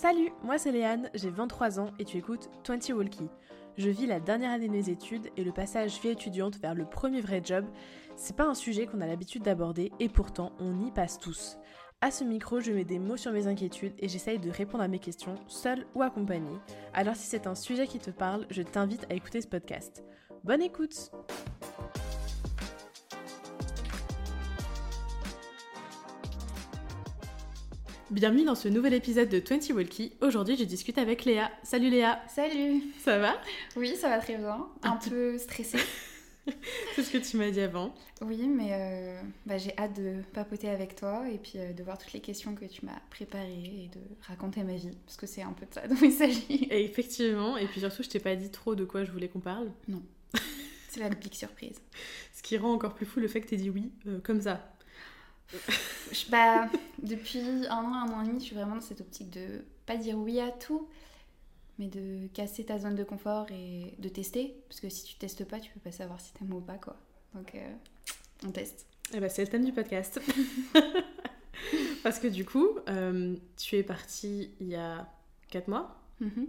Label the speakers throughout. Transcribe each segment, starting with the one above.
Speaker 1: Salut, moi c'est Léane, j'ai 23 ans et tu écoutes 20 Walkie. Je vis la dernière année de mes études et le passage vie étudiante vers le premier vrai job, c'est pas un sujet qu'on a l'habitude d'aborder et pourtant on y passe tous. À ce micro, je mets des mots sur mes inquiétudes et j'essaye de répondre à mes questions, seule ou accompagnée. Alors si c'est un sujet qui te parle, je t'invite à écouter ce podcast. Bonne écoute Bienvenue dans ce nouvel épisode de 20 Walkie. Aujourd'hui, je discute avec Léa. Salut Léa
Speaker 2: Salut
Speaker 1: Ça va?
Speaker 2: Oui, ça va très bien. Un, peu stressée.
Speaker 1: C'est ce que tu m'as dit avant.
Speaker 2: Oui, mais euh, bah, j'ai hâte de papoter avec toi et puis euh, de voir toutes les questions que tu m'as préparées et de raconter ma vie, parce que c'est un peu de ça dont il s'agit.
Speaker 1: Et effectivement, et puis surtout, je t'ai pas dit trop de quoi je voulais qu'on parle.
Speaker 2: Non. C'est la big surprise.
Speaker 1: Ce qui rend encore plus fou le fait que t'aies dit oui, euh, comme ça.
Speaker 2: Je- bah, depuis un an, un an et demi, je suis vraiment dans cette optique de pas dire oui à tout, mais de casser ta zone de confort et de tester. Parce que si tu testes pas, tu peux pas savoir si t'aimes ou pas, quoi. Donc, euh, on teste.
Speaker 1: Eh ben, c'est le thème du podcast. Parce que du coup, euh, tu es partie il y a 4 mois
Speaker 2: Mhm.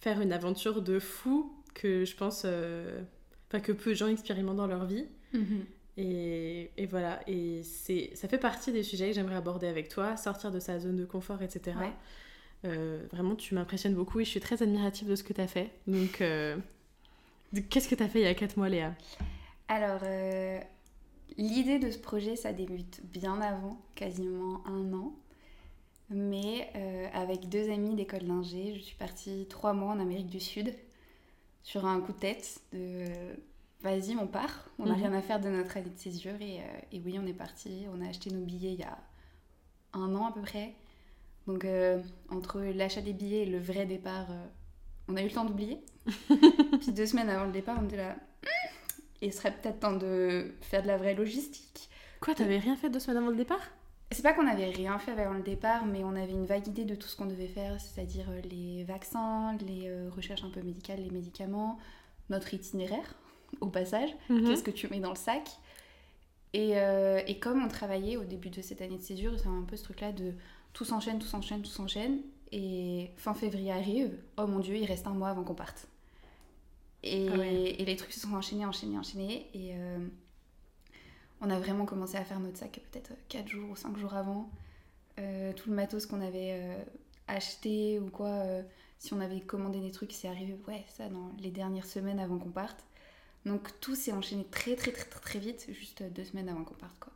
Speaker 1: faire une aventure de fou que je pense. euh, Enfin, que peu de gens expérimentent dans leur vie.
Speaker 2: Mhm.
Speaker 1: Et, et voilà, et c'est, ça fait partie des sujets que j'aimerais aborder avec toi, sortir de sa zone de confort, etc.
Speaker 2: Ouais.
Speaker 1: Euh, vraiment, tu m'impressionnes beaucoup et je suis très admirative de ce que tu as fait. Donc, euh, qu'est-ce que tu as fait il y a 4 mois, Léa?
Speaker 2: Alors, euh, l'idée de ce projet, ça débute bien avant, quasiment un an. Mais avec deux amis d'école d'ingé, je suis partie trois mois en Amérique du Sud sur un coup de tête de vas-y, on part, on n'a
Speaker 1: Mhm.
Speaker 2: rien à faire de notre année de césure. Et, euh, et oui, on est parti, on a acheté nos billets il y a un an à peu près. Donc, euh, entre l'achat des billets et le vrai départ, euh, on a eu le temps d'oublier. Puis deux semaines avant le départ, on était là. Il serait peut-être temps de faire de la vraie logistique.
Speaker 1: Quoi, t'avais rien fait deux semaines avant le départ?
Speaker 2: C'est pas qu'on avait rien fait avant le départ, mais on avait une vague idée de tout ce qu'on devait faire, c'est-à-dire les vaccins, les recherches un peu médicales, les médicaments, notre itinéraire au passage,
Speaker 1: Mhm.
Speaker 2: qu'est-ce que tu mets dans le sac. Et, euh, et comme on travaillait au début de cette année de césure, c'est un peu ce truc-là de tout s'enchaîne, tout s'enchaîne, tout s'enchaîne. Et fin février arrive, oh mon dieu, il reste un mois avant qu'on parte. Et,
Speaker 1: Ah ouais.
Speaker 2: et les trucs se sont enchaînés, enchaînés, enchaînés. Et euh, on a vraiment commencé à faire notre sac peut-être 4 jours ou 5 jours avant. Euh, tout le matos qu'on avait acheté ou quoi, si on avait commandé des trucs, c'est arrivé, ouais, ça, dans les dernières semaines avant qu'on parte. Donc tout s'est enchaîné très très très très très vite, juste deux semaines avant qu'on parte quoi.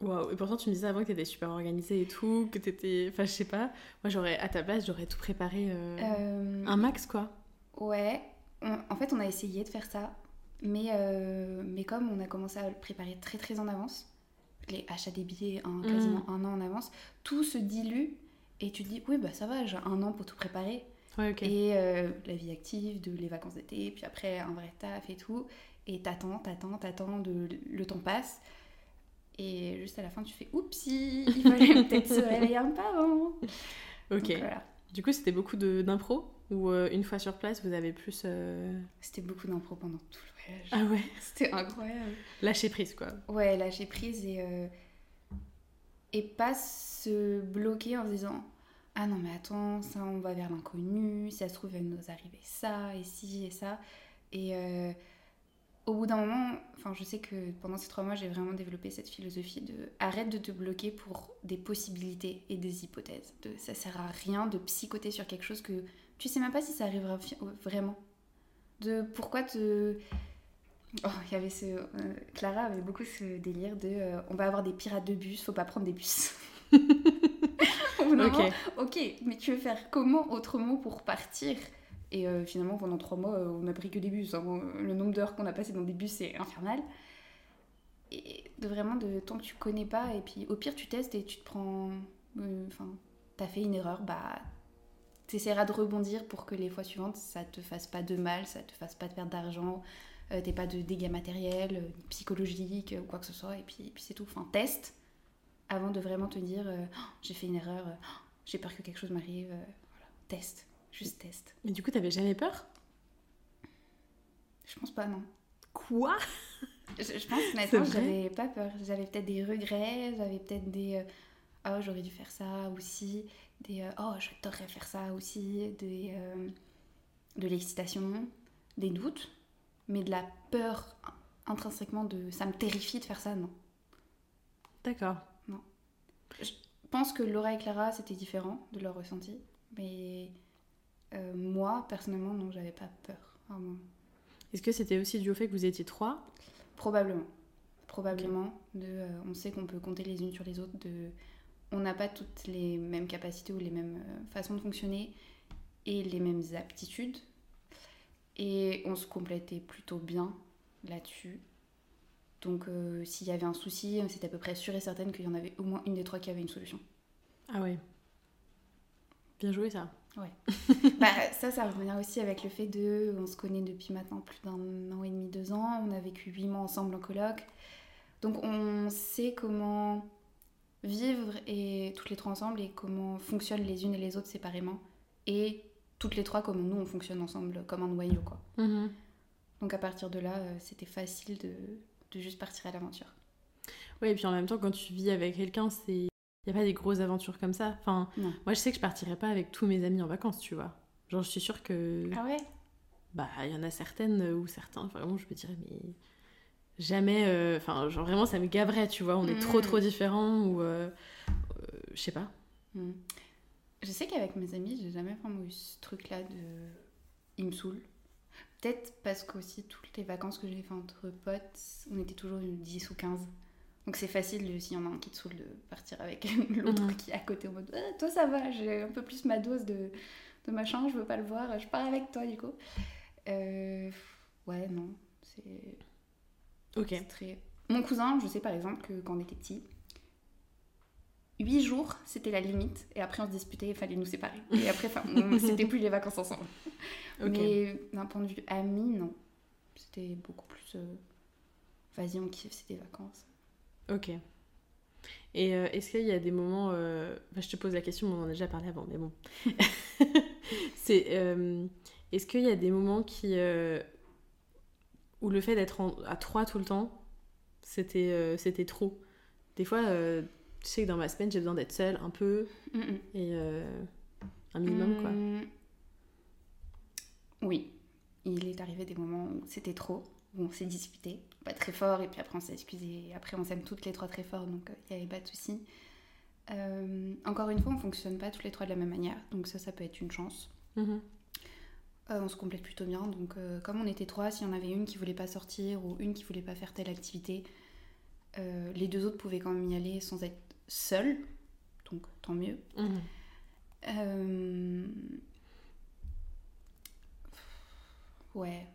Speaker 1: Waouh, et pourtant tu me disais avant que t'étais super organisée et tout, que t'étais. Enfin, je sais pas, moi j'aurais, à ta place, j'aurais tout préparé euh,
Speaker 2: Euh,
Speaker 1: un max quoi.
Speaker 2: Ouais, on- en fait on a essayé de faire ça, mais, euh, mais comme on a commencé à le préparer très très en avance, les achats des billets un- quasiment un an en avance, tout se dilue et tu te dis oui bah ça va, j'ai un an pour tout préparer.
Speaker 1: Ouais, ok.
Speaker 2: Et euh, la vie active, de les vacances d'été, puis après un vrai taf et tout. Et t'attends, t'attends, t'attends, de, le temps passe. Et juste à la fin, tu fais oupsie, il fallait peut-être se réveiller un peu avant.
Speaker 1: Ok.
Speaker 2: Donc, voilà.
Speaker 1: Du coup, c'était beaucoup de- d'impro Ou euh, une fois sur place, vous avez plus. euh,
Speaker 2: C'était beaucoup d'impro pendant tout le voyage.
Speaker 1: Ah ouais
Speaker 2: C'était incroyable.
Speaker 1: Lâcher prise quoi.
Speaker 2: Ouais, lâcher prise et, et pas se bloquer en se disant Ah non, mais attends, ça, on va vers l'inconnu, si ça se trouve, il va nous arriver ça, et ci, et ça. Et euh, au bout d'un moment, enfin, je sais que pendant ces trois mois, j'ai vraiment développé cette philosophie de arrête de te bloquer pour des possibilités et des hypothèses. Ça sert à rien de psychoter sur quelque chose que tu sais même pas si ça arrivera fi- vraiment. De pourquoi te. Oh, il y avait ce. euh, Clara avait beaucoup ce délire de euh, on va avoir des pirates de bus, faut pas prendre des bus. Au
Speaker 1: Ok.
Speaker 2: mais tu veux faire comment autrement pour partir? Et euh, finalement, pendant trois mois, euh, on n'a pris que des bus. hein. Euh, Le nombre d'heures qu'on a passé dans des bus, c'est infernal. Et de vraiment, de tant que tu connais pas, et puis au pire, tu testes et tu te prends. euh, Enfin, t'as fait une erreur, bah. T'essaieras de rebondir pour que les fois suivantes, ça te fasse pas de mal, ça te fasse pas de perte d'argent, euh, t'aies pas de dégâts matériels, euh, psychologiques euh, ou quoi que ce soit, et puis, et puis c'est tout. Enfin, teste avant de vraiment te dire euh, Oh, j'ai fait une erreur, euh, Oh, j'ai peur que quelque chose m'arrive. euh, voilà. Teste, juste teste.
Speaker 1: Mais du coup, t'avais jamais peur?
Speaker 2: Je pense pas, non.
Speaker 1: Quoi?
Speaker 2: Je, je pense honnêtement, j'avais pas peur. J'avais peut-être des regrets, j'avais peut-être des. oh j'aurais dû faire ça aussi, des oh j'adorerais faire ça aussi, des, euh, de l'excitation, des doutes, mais de la peur intrinsèquement de ça me terrifie de faire ça, non.
Speaker 1: D'accord.
Speaker 2: Je pense que Laura et Clara c'était différent de leur ressenti, mais euh, moi personnellement non j'avais pas peur. vraiment.
Speaker 1: Est-ce que c'était aussi dû au fait que vous étiez trois?
Speaker 2: Probablement. Probablement. De, euh, on sait qu'on peut compter les unes sur les autres. De, on n'a pas toutes les mêmes capacités ou les mêmes euh, façons de fonctionner et les mêmes aptitudes. Et on se complétait plutôt bien là-dessus. Donc euh, s'il y avait un souci, c'était à peu près sûr et certaine qu'il y en avait au moins une des trois qui avait une solution.
Speaker 1: Ah ouais. Bien joué ça.
Speaker 2: Bah, ça, ça revient aussi avec le fait de. On se connaît depuis maintenant plus d'un an et demi, deux ans. On a vécu huit mois ensemble en coloc. Donc on sait comment vivre et toutes les trois ensemble et comment fonctionnent les unes et les autres séparément. Et toutes les trois, comment nous on fonctionne ensemble comme un noyau quoi.
Speaker 1: Mhm.
Speaker 2: Donc à partir de là, euh, c'était facile de, de juste partir à l'aventure.
Speaker 1: Ouais, et puis en même temps, quand tu vis avec quelqu'un, c'est. Il n'y a pas des grosses aventures comme ça. Enfin,
Speaker 2: Non.
Speaker 1: moi je sais que je partirais pas avec tous mes amis en vacances, tu vois. Genre, je suis sûre que.
Speaker 2: Ah ouais?
Speaker 1: Bah, il y en a certaines ou certains, vraiment, je me dirais, mais. Jamais. euh, Enfin, genre vraiment, ça me gaverait, tu vois. On est trop,
Speaker 2: Mhm.
Speaker 1: trop différents ou. euh, euh, je sais pas.
Speaker 2: Hmm. Je sais qu'avec mes amis, j'ai jamais vraiment eu ce truc-là de. Ils me saoulent. Peut-être parce qu'aussi, toutes les vacances que j'ai fait entre potes, on était toujours une 10 ou 15. Donc c'est facile, s'il y en a un qui te saoule, de partir avec l'autre
Speaker 1: Mhm.
Speaker 2: qui est à côté en mode Ah, Toi ça va, j'ai un peu plus ma dose de, de machin, je veux pas le voir, je pars avec toi du coup. Euh, ouais, non, c'est.
Speaker 1: Ok.
Speaker 2: Très... Mon cousin, je sais par exemple que quand on était petit, 8 jours, c'était la limite. Et après, on se disputait, il fallait nous séparer. Et après, c'était plus les vacances ensemble. Mais d'un point de vue ami, non. C'était beaucoup plus... euh, Vas-y, on kiffe, c'est des vacances.
Speaker 1: Ok. Et euh, est-ce qu'il y a des moments. euh, enfin, je te pose la question, mais on en a déjà parlé avant, mais bon. C'est. Est-ce qu'il y a des moments qui. où le fait d'être en- à trois tout le temps, c'était c'était trop? Des fois, tu sais que dans ma semaine, j'ai besoin d'être seule un peu
Speaker 2: Mm, mm.
Speaker 1: et euh, un minimum, quoi.
Speaker 2: Hum, Oui, il est arrivé des moments où c'était trop, où on s'est disputé, pas très fort, et puis après on s'est excusé, et après on s'aime toutes les trois très fort, donc euh, il n'y avait pas de souci. Euh, encore une fois, on fonctionne pas toutes les trois de la même manière, donc ça, ça peut être une chance.
Speaker 1: Mhm.
Speaker 2: Euh, on se complète plutôt bien, donc euh, comme on était trois, s'il y en avait une qui voulait pas sortir ou une qui voulait pas faire telle activité, euh, les deux autres pouvaient quand même y aller sans être seuls, donc tant mieux.
Speaker 1: Mhm.
Speaker 2: Euh, Ouais.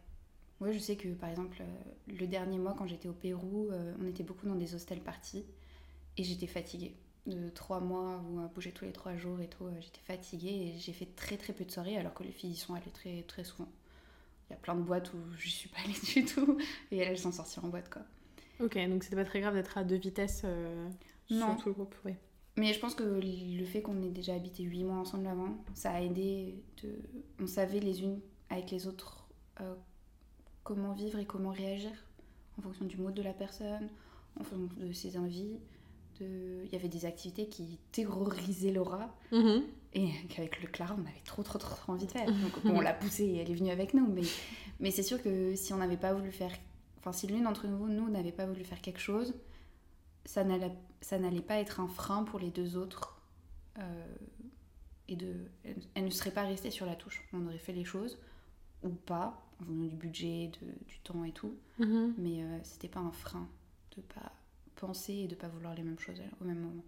Speaker 2: Ouais, je sais que par exemple, euh, le dernier mois, quand j'étais au Pérou, euh, on était beaucoup dans des hostels parties et j'étais fatiguée. De trois mois où on bougeait tous les trois jours et tout, j'étais fatiguée et j'ai fait très très peu de soirées alors que les filles y sont allées très très souvent. Il y a plein de boîtes où je suis pas allée du tout et elles, elles sont sorties en boîte quoi.
Speaker 1: Ok, donc c'était pas très grave d'être à deux vitesses euh,
Speaker 2: Non.
Speaker 1: sur tout le groupe, ouais.
Speaker 2: Mais je pense que le fait qu'on ait déjà habité 8 mois ensemble avant, ça a aidé. De... On savait les unes avec les autres euh, comment vivre et comment réagir en fonction du mode de la personne, en fonction de ses envies. De... Il y avait des activités qui terrorisaient Laura
Speaker 1: Mhm.
Speaker 2: et qu'avec le Clara, on avait trop, trop, trop, trop envie de faire. Donc bon, on l'a poussée et elle est venue avec nous. Mais, mais c'est sûr que si on n'avait pas voulu faire. Enfin, si l'une d'entre nous, nous n'avait pas voulu faire quelque chose, ça n'allait, pas être un frein pour les deux autres. euh, et de, elle, ne serait pas restée sur la touche. On aurait fait les choses, ou pas, en fonction du budget, de, du temps et tout.
Speaker 1: Mhm.
Speaker 2: Mais euh, c'était pas un frein de pas penser et de pas vouloir les mêmes choses au même moment.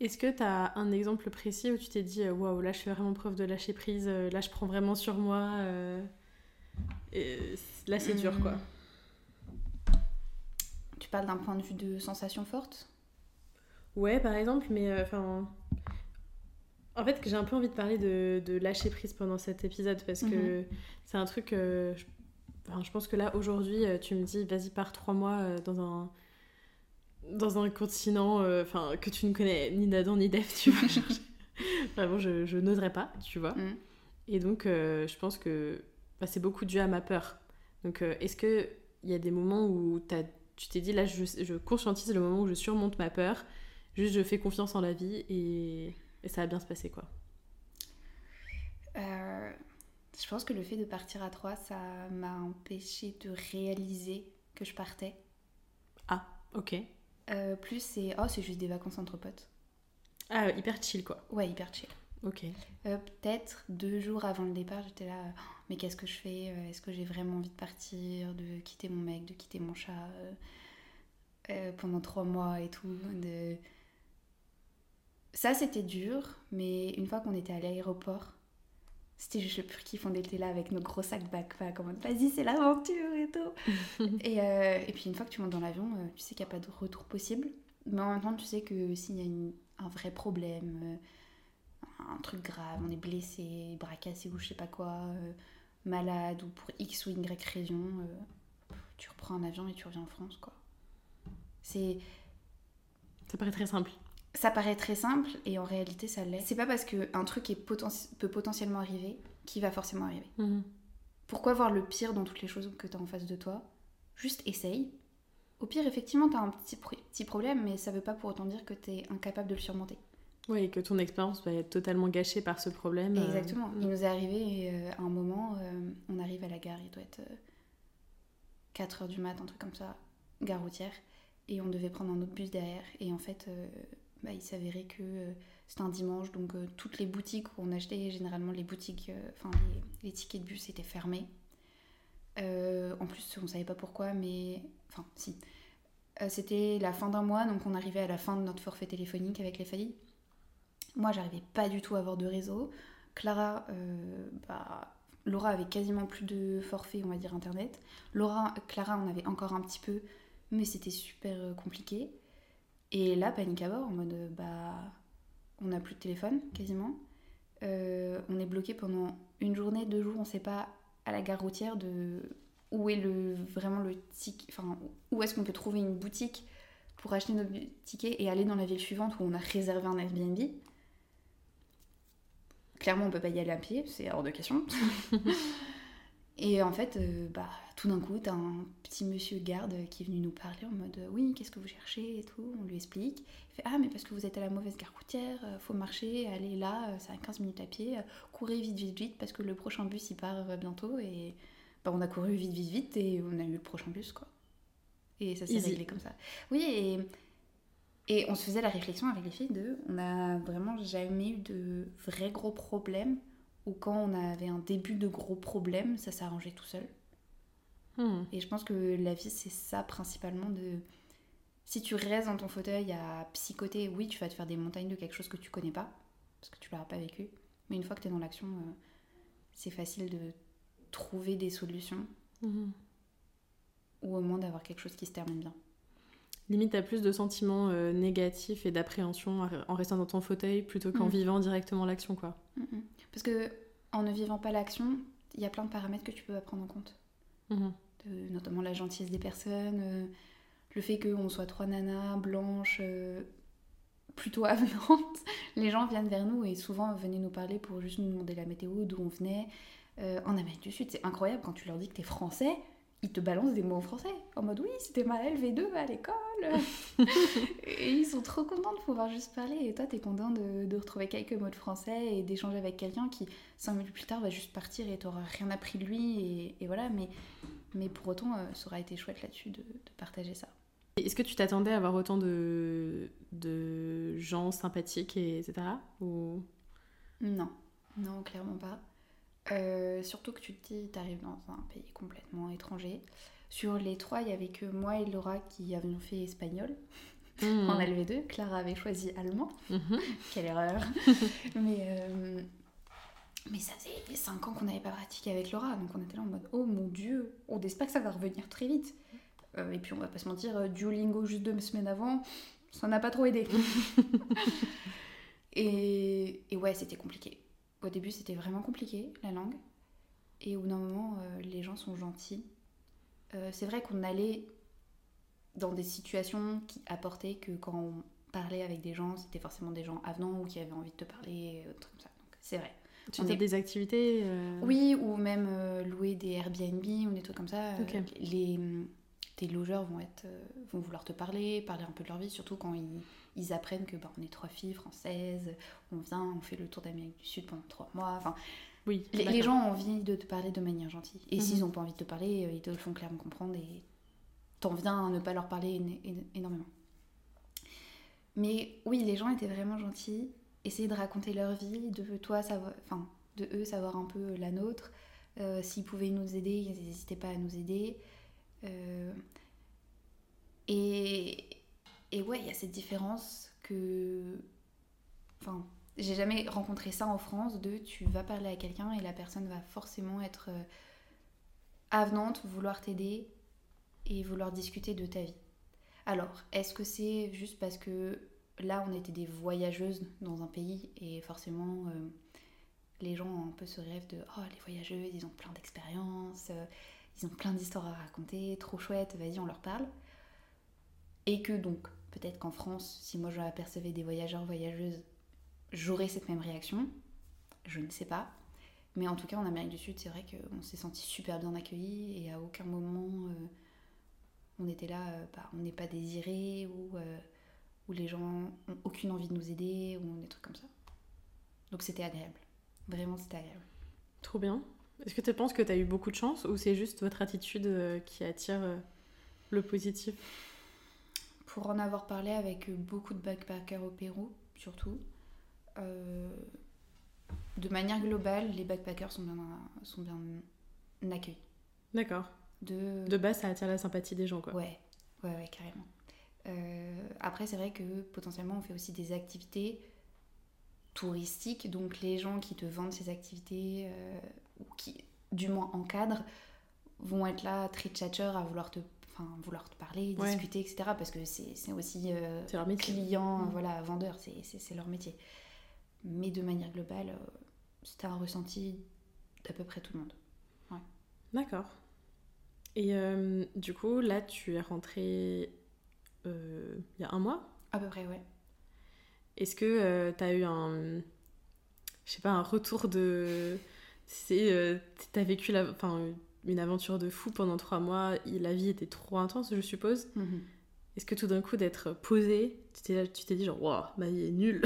Speaker 1: Est-ce que tu as un exemple précis où tu t'es dit euh, waouh, là je fais vraiment preuve de lâcher prise, euh, là je prends vraiment sur moi euh, et Là c'est dur quoi.
Speaker 2: Hum. Tu parles d'un point de vue de sensation forte?
Speaker 1: Ouais, par exemple, mais euh, enfin. en fait, j'ai un peu envie de parler de, de lâcher prise pendant cet épisode parce que c'est un truc. euh, je... pense que là aujourd'hui, euh, tu me dis vas-y, pars trois mois dans un dans un continent euh, que tu ne connais ni d'Adam ni d'Ève, tu vois. Vraiment, je, je n'oserais pas, tu vois.
Speaker 2: Mhm.
Speaker 1: Et donc, euh, je pense que bah, c'est beaucoup dû à ma peur. Donc, euh, est-ce qu'il y a des moments où t'as- tu t'es dit, là, je, je conscientise le moment où je surmonte ma peur, juste je fais confiance en la vie et, et ça va bien se passer quoi
Speaker 2: Euh, je pense que le fait de partir à trois, ça m'a empêché de réaliser que je partais.
Speaker 1: Ah, ok.
Speaker 2: Euh, plus c'est oh c'est juste des vacances entre potes.
Speaker 1: Ah, hyper chill quoi.
Speaker 2: Ouais hyper chill.
Speaker 1: Ok.
Speaker 2: Euh, Peut-être deux jours avant le départ, j'étais là, oh, mais qu'est-ce que je fais Euh, Est-ce que j'ai vraiment envie de partir, de quitter mon mec, de quitter mon chat euh, euh, pendant trois mois et tout de... Ça c'était dur, mais une fois qu'on était à l'aéroport, c'était je sais plus qui on était là avec nos gros sacs backpack en mode vas-y c'est l'aventure et tout. et, euh, et puis une fois que tu montes dans l'avion, euh, tu sais qu'il n'y a pas de retour possible, mais en même temps tu sais que s'il y a une- un vrai problème, euh, un truc grave, on est blessé, bras cassés ou je sais pas quoi, euh, malade ou pour X ou Y raison, euh, tu reprends un avion et tu reviens en France quoi. C'est
Speaker 1: Ça paraît très simple.
Speaker 2: ça paraît très simple et en réalité ça l'est. C'est pas parce qu'un truc est poten- peut potentiellement arriver qu'il va forcément arriver.
Speaker 1: Mhm.
Speaker 2: Pourquoi voir le pire dans toutes les choses que tu as en face de toi? Juste essaye. Au pire, effectivement, tu as un petit, petit problème, mais ça veut pas pour autant dire que tu es incapable de le surmonter.
Speaker 1: Oui, et que ton expérience va être totalement gâchée par ce problème. euh,
Speaker 2: Exactement. Il nous est arrivé euh, à un moment, euh, on arrive à la gare, il doit être 4h du mat, un truc comme ça, gare routière, et on devait prendre un autre bus derrière. Et en fait, euh, bah, il s'avérait que euh, c'était un dimanche, donc euh, toutes les boutiques où on achetait, généralement les boutiques, euh, enfin les, les tickets de bus étaient fermés. Euh, en plus, on savait pas pourquoi, mais. Enfin, si. Euh, c'était la fin d'un mois, donc on arrivait à la fin de notre forfait téléphonique avec les familles. Moi, j'arrivais pas du tout à avoir de réseau. Clara, euh, bah, Laura avait quasiment plus de forfait, on va dire, internet. Laura, Clara en avait encore un petit peu, mais c'était super euh, compliqué. Et là, panique à bord, en mode, euh, bah, on n'a plus de téléphone, quasiment. On est bloqué pendant une journée, deux jours, on sait pas, à la gare routière de où est le, vraiment le ticket, enfin, où est-ce qu'on peut trouver une boutique pour acheter notre ticket et aller dans la ville suivante où on a réservé un Airbnb. Clairement, on peut pas y aller à pied, c'est hors de question. et en fait, euh, bah, tout d'un coup, t'as un petit monsieur garde qui est venu nous parler en mode Oui, qu'est-ce que vous cherchez et tout. On lui explique. Il fait Ah, mais parce que vous êtes à la mauvaise gare routière, euh, faut marcher, aller là, c'est à 15 minutes à pied, euh, courez vite, vite, vite, parce que le prochain bus il part bientôt. Et bah, on a couru vite, vite, vite, et on a eu le prochain bus, quoi. Et ça s'est réglé comme ça. Oui, et. Et on se faisait la réflexion avec les filles de, on n'a vraiment jamais eu de vrais gros problèmes, ou quand on avait un début de gros problème, ça s'arrangeait tout seul.
Speaker 1: Mhm.
Speaker 2: Et je pense que la vie, c'est ça principalement de... Si tu restes dans ton fauteuil à psychoter, oui, tu vas te faire des montagnes de quelque chose que tu connais pas, parce que tu l'auras pas vécu. Mais une fois que tu es dans l'action, euh, c'est facile de trouver des solutions,
Speaker 1: Mhm.
Speaker 2: ou au moins d'avoir quelque chose qui se termine bien.
Speaker 1: Limite, t'as plus de sentiments euh, négatifs et d'appréhension en restant dans ton fauteuil plutôt qu'en
Speaker 2: Mhm.
Speaker 1: vivant directement l'action, quoi.
Speaker 2: Mhm. Parce que en ne vivant pas l'action, il y a plein de paramètres que tu peux pas prendre en compte.
Speaker 1: Mhm.
Speaker 2: de- notamment la gentillesse des personnes, euh, le fait qu'on soit trois nanas blanches, euh, plutôt avenantes. Les gens viennent vers nous et souvent venaient nous parler pour juste nous demander la météo, d'où on venait. En Amérique du Sud, c'est incroyable quand tu leur dis que t'es français, ils te balancent des mots en français. En mode oui, c'était ma LV2 à l'école. et ils sont trop contents de pouvoir juste parler. Et toi, t'es content de, de retrouver quelques mots de français et d'échanger avec quelqu'un qui, cinq minutes plus tard, va juste partir et t'auras rien appris de lui. Et, et voilà, mais, mais pour autant, euh, ça aurait été chouette là-dessus de, de partager ça.
Speaker 1: Est-ce que tu t'attendais à avoir autant de, de gens sympathiques, et etc. Ou...
Speaker 2: Non, non, clairement pas. Euh, surtout que tu te dis, t'arrives dans un pays complètement étranger. Sur les trois, il y avait que moi et Laura qui avions fait espagnol en LV2. Clara avait choisi allemand.
Speaker 1: Mhm.
Speaker 2: Quelle erreur. mais, euh, mais ça faisait 5 ans qu'on n'avait pas pratiqué avec Laura. Donc on était là en mode, oh mon dieu, on espère que ça va revenir très vite. Euh, et puis on va pas se mentir, euh, Duolingo juste deux semaines avant, ça n'a pas trop aidé. et, et ouais, c'était compliqué. Au début, c'était vraiment compliqué, la langue. Et au bout d'un moment, euh, les gens sont gentils. Euh, c'est vrai qu'on allait dans des situations qui apportaient que quand on parlait avec des gens, c'était forcément des gens avenants ou qui avaient envie de te parler, euh, trucs comme ça. Donc c'est vrai.
Speaker 1: Tu
Speaker 2: On
Speaker 1: fais
Speaker 2: est-
Speaker 1: des activités euh,
Speaker 2: Oui, ou même euh, louer des Airbnb ou des trucs comme ça. Les, tes logeurs vont, être, vont vouloir te parler, parler un peu de leur vie, surtout quand ils, ils apprennent que bah, on est trois filles françaises, on vient, on fait le tour d'Amérique du Sud pendant trois mois. Enfin,
Speaker 1: Oui.
Speaker 2: les, gens ont envie de te parler de manière gentille. Et
Speaker 1: Mhm.
Speaker 2: s'ils n'ont pas envie de te parler, euh, ils te le font clairement comprendre et t'en viens à ne pas leur parler énormément. Mais oui, les gens étaient vraiment gentils, essayaient de raconter leur vie, de toi savoir, enfin, de eux savoir un peu la nôtre. Euh, S'ils pouvaient nous aider, ils n'hésitaient pas à nous aider. Euh, et, et ouais, il y a cette différence que. Enfin, j'ai jamais rencontré ça en France de tu vas parler à quelqu'un et la personne va forcément être euh, avenante, vouloir t'aider et vouloir discuter de ta vie. Alors, est-ce que c'est juste parce que là on était des voyageuses dans un pays et forcément euh, les gens ont un peu ce rêve de oh les voyageuses ils ont plein d'expériences, euh, ils ont plein d'histoires à raconter, trop chouette, vas-y on leur parle. Et que donc peut-être qu'en France, si moi je apercevais des voyageurs voyageuses, j'aurais cette même réaction. Je ne sais pas. Mais en tout cas, en Amérique du Sud, c'est vrai qu'on s'est senti super bien accueillis et à aucun moment euh, on était là, euh, bah, on n'est pas désiré ou euh, où les gens ont aucune envie de nous aider ou des trucs comme ça. Donc c'était agréable. Vraiment, c'était agréable.
Speaker 1: Trop bien. Est-ce que tu penses que tu as eu beaucoup de chance ou c'est juste votre attitude qui attire le positif?
Speaker 2: Pour en avoir parlé avec beaucoup de backpackers au Pérou, surtout, de manière globale, les backpackers sont bien, sont bien accueillis.
Speaker 1: D'accord.
Speaker 2: De...
Speaker 1: De base, ça attire la sympathie des gens, quoi.
Speaker 2: Ouais, ouais, ouais, carrément. Euh, après, c'est vrai que potentiellement, on fait aussi des activités touristiques. Donc, les gens qui te vendent ces activités, euh, ou qui, du moins, encadrent, vont être là très tchatcheurs à vouloir te, vouloir te parler,
Speaker 1: Ouais.
Speaker 2: discuter, etc. Parce que c'est aussi euh, client,
Speaker 1: Mm.
Speaker 2: voilà, vendeur, c'est leur métier. Mais de manière globale, euh, c'était un ressenti d'à peu près tout le monde.
Speaker 1: D'accord. Et euh, du coup, là, tu es rentrée euh, il y a un mois?
Speaker 2: À peu près, ouais.
Speaker 1: Est-ce que tu as eu un, je sais pas, un retour de, c'est, euh, t'as vécu la, enfin, une aventure de fou pendant trois mois. La vie était trop intense, je suppose?
Speaker 2: Mhm.
Speaker 1: Est-ce que tout d'un coup d'être posé, tu t'es, tu t'es dit genre, waouh, ma vie est nulle?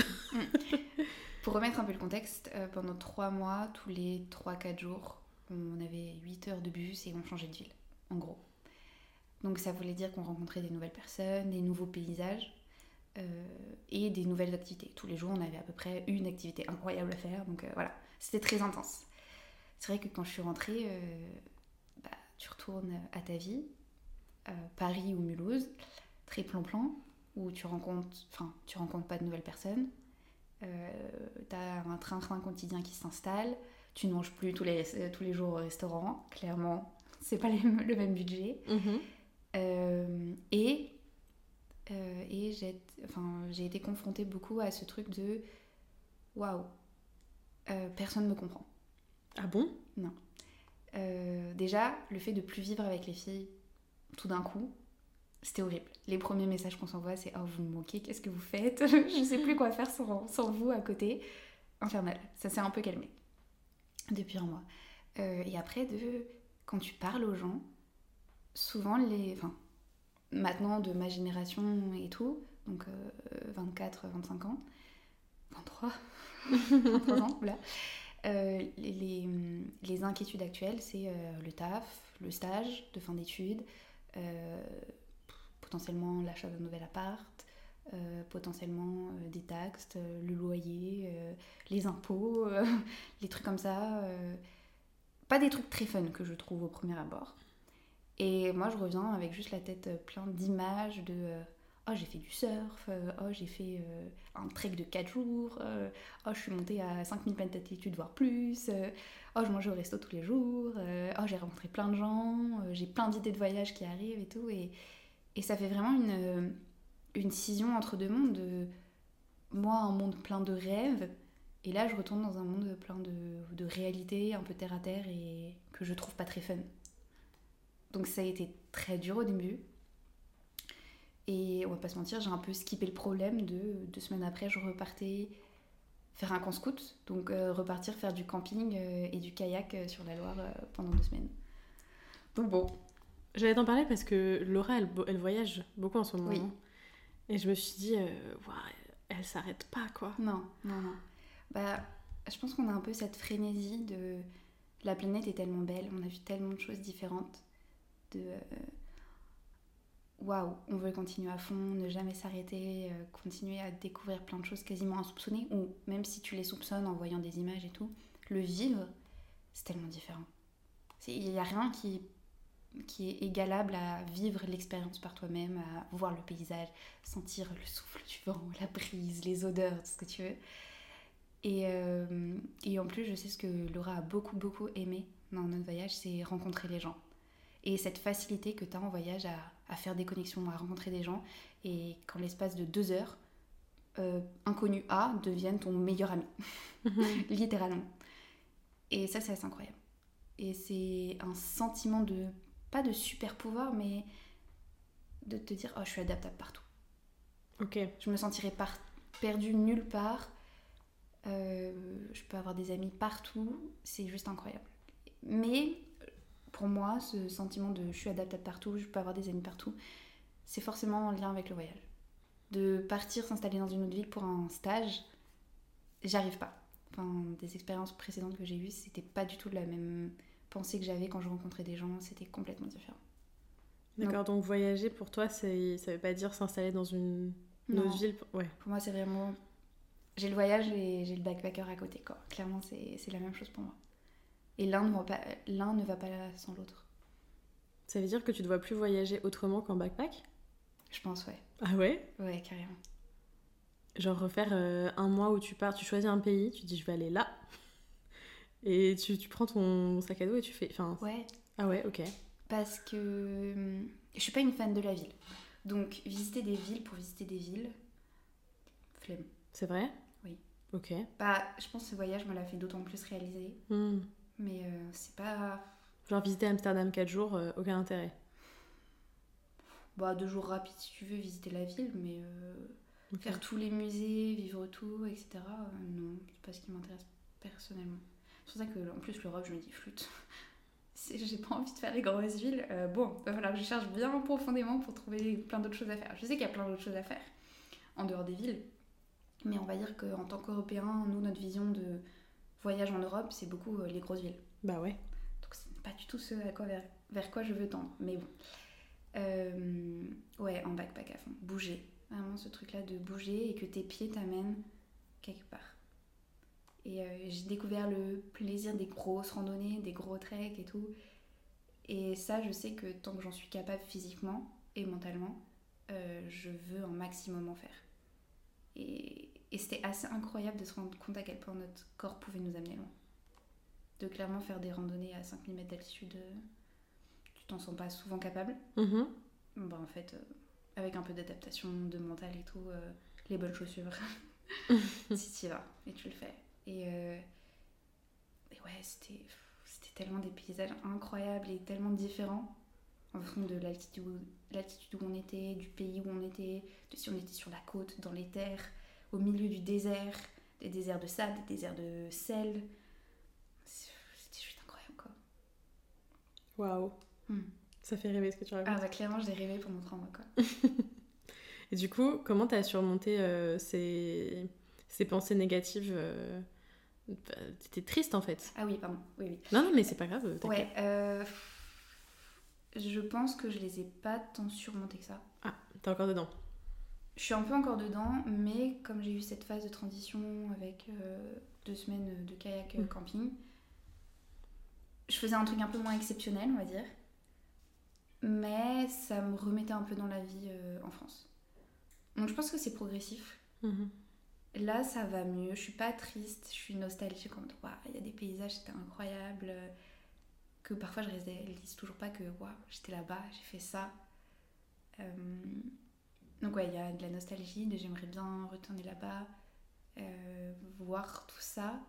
Speaker 2: Pour remettre un peu le contexte, euh, pendant trois mois, tous les 3-4 jours, on avait 8 heures de bus et on changeait de ville, en gros. Donc ça voulait dire qu'on rencontrait des nouvelles personnes, des nouveaux paysages euh, et des nouvelles activités. Tous les jours, on avait à peu près une activité incroyable à faire, donc euh, voilà, c'était très intense. C'est vrai que quand je suis rentrée, bah, tu retournes à ta vie, Paris ou Mulhouse, très plan-plan, où tu rencontres, enfin, tu rencontres pas de nouvelles personnes. Euh, t'as un train-train quotidien qui s'installe, tu ne manges plus tous les, tous les jours au restaurant, clairement, c'est pas les- le même budget. Euh, et euh, et j'ai enfin, j'ai été confrontée beaucoup à ce truc de waouh, personne ne me comprend.
Speaker 1: Ah bon?
Speaker 2: Euh, déjà, le fait de plus vivre avec les filles tout d'un coup, c'était horrible. Les premiers messages qu'on s'envoie, c'est Oh, vous me moquez, qu'est-ce que vous faites? Je sais plus quoi faire sans, sans vous à côté. Infernal. Ça s'est un peu calmé depuis un mois. Euh, et après, de, quand tu parles aux gens, souvent les. Enfin, maintenant de ma génération et tout, donc euh, 24, 25 ans, 23, 23 ans, voilà. Euh, les, les, inquiétudes actuelles, c'est euh, le taf, le stage de fin d'études, euh, potentiellement l'achat d'un nouvel appart, euh, potentiellement euh, des taxes, euh, le loyer, les impôts, les trucs comme ça. pas des trucs très fun que je trouve au premier abord. Et moi, je reviens avec juste la tête pleine d'images de oh j'ai fait du surf, oh j'ai fait un trek de 4 jours, oh je suis montée à 5000 mètres d'altitude voire plus, oh je mangeais au resto tous les jours, oh j'ai rencontré plein de gens, j'ai plein d'idées de voyage qui arrivent et tout. Et, et ça fait vraiment une, euh, une scission entre deux mondes. De, moi, un monde plein de rêves, et là je retourne dans un monde plein de, de réalité, un peu terre à terre et que je trouve pas très fun. Donc ça a été très dur au début. Et on va pas se mentir, j'ai un peu skippé le problème de deux semaines après, je repartais faire un camp scout, donc euh, repartir faire du camping euh, et du kayak sur la Loire pendant deux semaines. Donc bon,
Speaker 1: J'allais t'en parler parce que Laura, elle, elle voyage beaucoup en ce moment.
Speaker 2: Oui.
Speaker 1: Et je me suis dit, euh, Ouah, elle s'arrête pas, quoi.
Speaker 2: Non, non, non. Bah, je pense qu'on a un peu cette frénésie de la planète est tellement belle, on a vu tellement de choses différentes, de euh, waouh, on veut continuer à fond, ne jamais s'arrêter, euh, continuer à découvrir plein de choses quasiment insoupçonnées, ou même si tu les soupçonnes en voyant des images et tout, le vivre, c'est tellement différent. Il n'y a rien qui, qui est égalable à vivre l'expérience par toi-même, à voir le paysage, sentir le souffle du vent, la brise, les odeurs, tout ce que tu veux. Et, euh, et en plus, je sais ce que Laura a beaucoup, beaucoup aimé dans notre voyage, c'est rencontrer les gens. Et cette facilité que tu as en voyage à, à, faire des connexions, à rencontrer des gens, et qu'en l'espace de deux heures, euh, inconnu A devienne ton meilleur ami, mhm. littéralement. Et ça, c'est assez incroyable. Et c'est un sentiment de, pas de super pouvoir, mais de te dire, oh, je suis adaptable partout.
Speaker 1: Ok.
Speaker 2: Je me sentirais par... perdue nulle part euh, je peux avoir des amis partout, c'est juste incroyable. Mais pour moi, ce sentiment de je suis adaptable partout, je peux avoir des amis partout, c'est forcément en lien avec le voyage. De partir s'installer dans une autre ville pour un stage, j'arrive pas. Enfin, des expériences précédentes que j'ai eues, c'était pas du tout la même pensée que j'avais quand je rencontrais des gens, c'était complètement différent.
Speaker 1: D'accord, donc voyager pour toi, ça veut pas dire s'installer dans une autre ville
Speaker 2: ouais. Pour moi, c'est vraiment j'ai le voyage et j'ai le backpacker à côté, quoi. Clairement, c'est la même chose pour moi. Et l'un ne, va pas, ne va pas sans l'autre.
Speaker 1: Ça veut dire que tu ne dois plus voyager autrement qu'en backpack?
Speaker 2: Je pense, ouais.
Speaker 1: Ah ouais?
Speaker 2: Ouais, carrément.
Speaker 1: Genre refaire euh, un mois où tu pars, tu choisis un pays, tu dis je vais aller là. Et tu, tu prends ton sac à dos et tu fais... Enfin,
Speaker 2: ouais.
Speaker 1: Ah ouais, ok.
Speaker 2: Parce que je suis pas une fan de la ville. Donc visiter des villes pour visiter des villes, flemme.
Speaker 1: C'est vrai? Ok.
Speaker 2: Bah, je pense que ce voyage me l'a fait d'autant plus réaliser. Hmm. Mais euh, c'est pas.
Speaker 1: Genre visiter Amsterdam 4 jours, euh, aucun intérêt.
Speaker 2: Bah, deux jours rapides si tu veux visiter la ville, mais euh, faire tous les musées, vivre tout, etc. non, c'est pas ce qui m'intéresse personnellement. C'est pour ça que, en plus, l'Europe, je me dis flûte. J'ai pas envie de faire les grosses villes. bon, va falloir que je cherche bien profondément pour trouver plein d'autres choses à faire. Je sais qu'il y a plein d'autres choses à faire en dehors des villes, mais on va dire qu'en tant qu'Européens, nous, notre vision de voyage en Europe, c'est beaucoup euh, les grosses villes.
Speaker 1: Bah ouais.
Speaker 2: Donc c'est pas du tout ce à quoi, vers, quoi je veux tendre. Mais bon. Euh, ouais, en backpack à fond. Bouger. Vraiment ce truc-là de bouger et que tes pieds t'amènent quelque part. Et euh, j'ai découvert le plaisir des grosses randonnées, des gros treks et tout. Et ça, je sais que tant que j'en suis capable physiquement et mentalement, je veux un maximum en faire. Et, et c'était assez incroyable de se rendre compte à quel point notre corps pouvait nous amener loin. De clairement faire des randonnées à 5000 mètres d'altitude, euh, tu t'en sens pas souvent capable. Mm-hmm. Bah, en fait, euh, avec un peu d'adaptation, de mental et tout, euh, les bonnes chaussures, si tu y vas et tu le fais. Et, et ouais, c'était tellement des paysages incroyables et tellement différents en fonction de l'altitude où on était, du pays où on était, de si on était sur la côte, dans les terres, au milieu du désert, des déserts de sable, des déserts de sel. C'était juste incroyable, quoi.
Speaker 1: Waouh. Hmm. Ça fait rêver ce que tu racontes.
Speaker 2: Ah bah clairement, j'ai rêvé pendant trois mois, quoi.
Speaker 1: Et du coup, comment t'as surmonté euh, ces... ces, pensées négatives euh... T'étais triste, en fait.
Speaker 2: Ah oui, pardon. Oui, oui.
Speaker 1: Non, non, mais c'est pas grave.
Speaker 2: Ouais, euh... Je pense que je les ai pas tant surmontées que ça.
Speaker 1: Ah, t'es encore dedans
Speaker 2: je suis un peu encore dedans, mais comme j'ai eu cette phase de transition avec euh, deux semaines de kayak euh, mm. camping, je faisais un truc un peu moins exceptionnel, on va dire. Mais ça me remettait un peu dans la vie euh, en France. Donc je pense que c'est progressif. Mm-hmm. Là, ça va mieux. Je suis pas triste, je suis nostalgique. Comme, il y a des paysages, c'était incroyable. Que parfois je réalise toujours pas que j'étais là-bas, j'ai fait ça. Donc ouais, il y a de la nostalgie, de j'aimerais bien retourner là-bas, euh, voir tout ça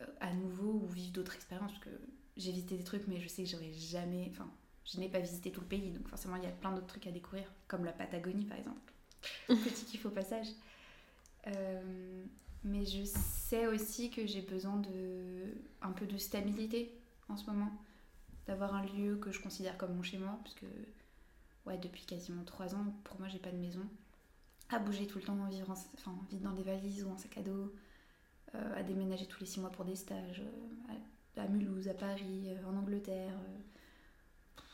Speaker 2: euh, à nouveau ou vivre d'autres expériences, parce que j'ai visité des trucs, mais je sais que j'aurais jamais... Enfin, je n'ai pas visité tout le pays, donc forcément il y a plein d'autres trucs à découvrir, comme la Patagonie par exemple. Petit kiff au passage. Euh, mais je sais aussi que j'ai besoin de un peu de stabilité en ce moment, d'avoir un lieu que je considère comme mon chez moi, parce que ouais, depuis quasiment 3 ans, pour moi, j'ai pas de maison. À bouger tout le temps, vivre, enfin, vivre dans des valises ou en sac à dos, euh, à déménager tous les 6 mois pour des stages, à, Mulhouse, à Paris, en Angleterre.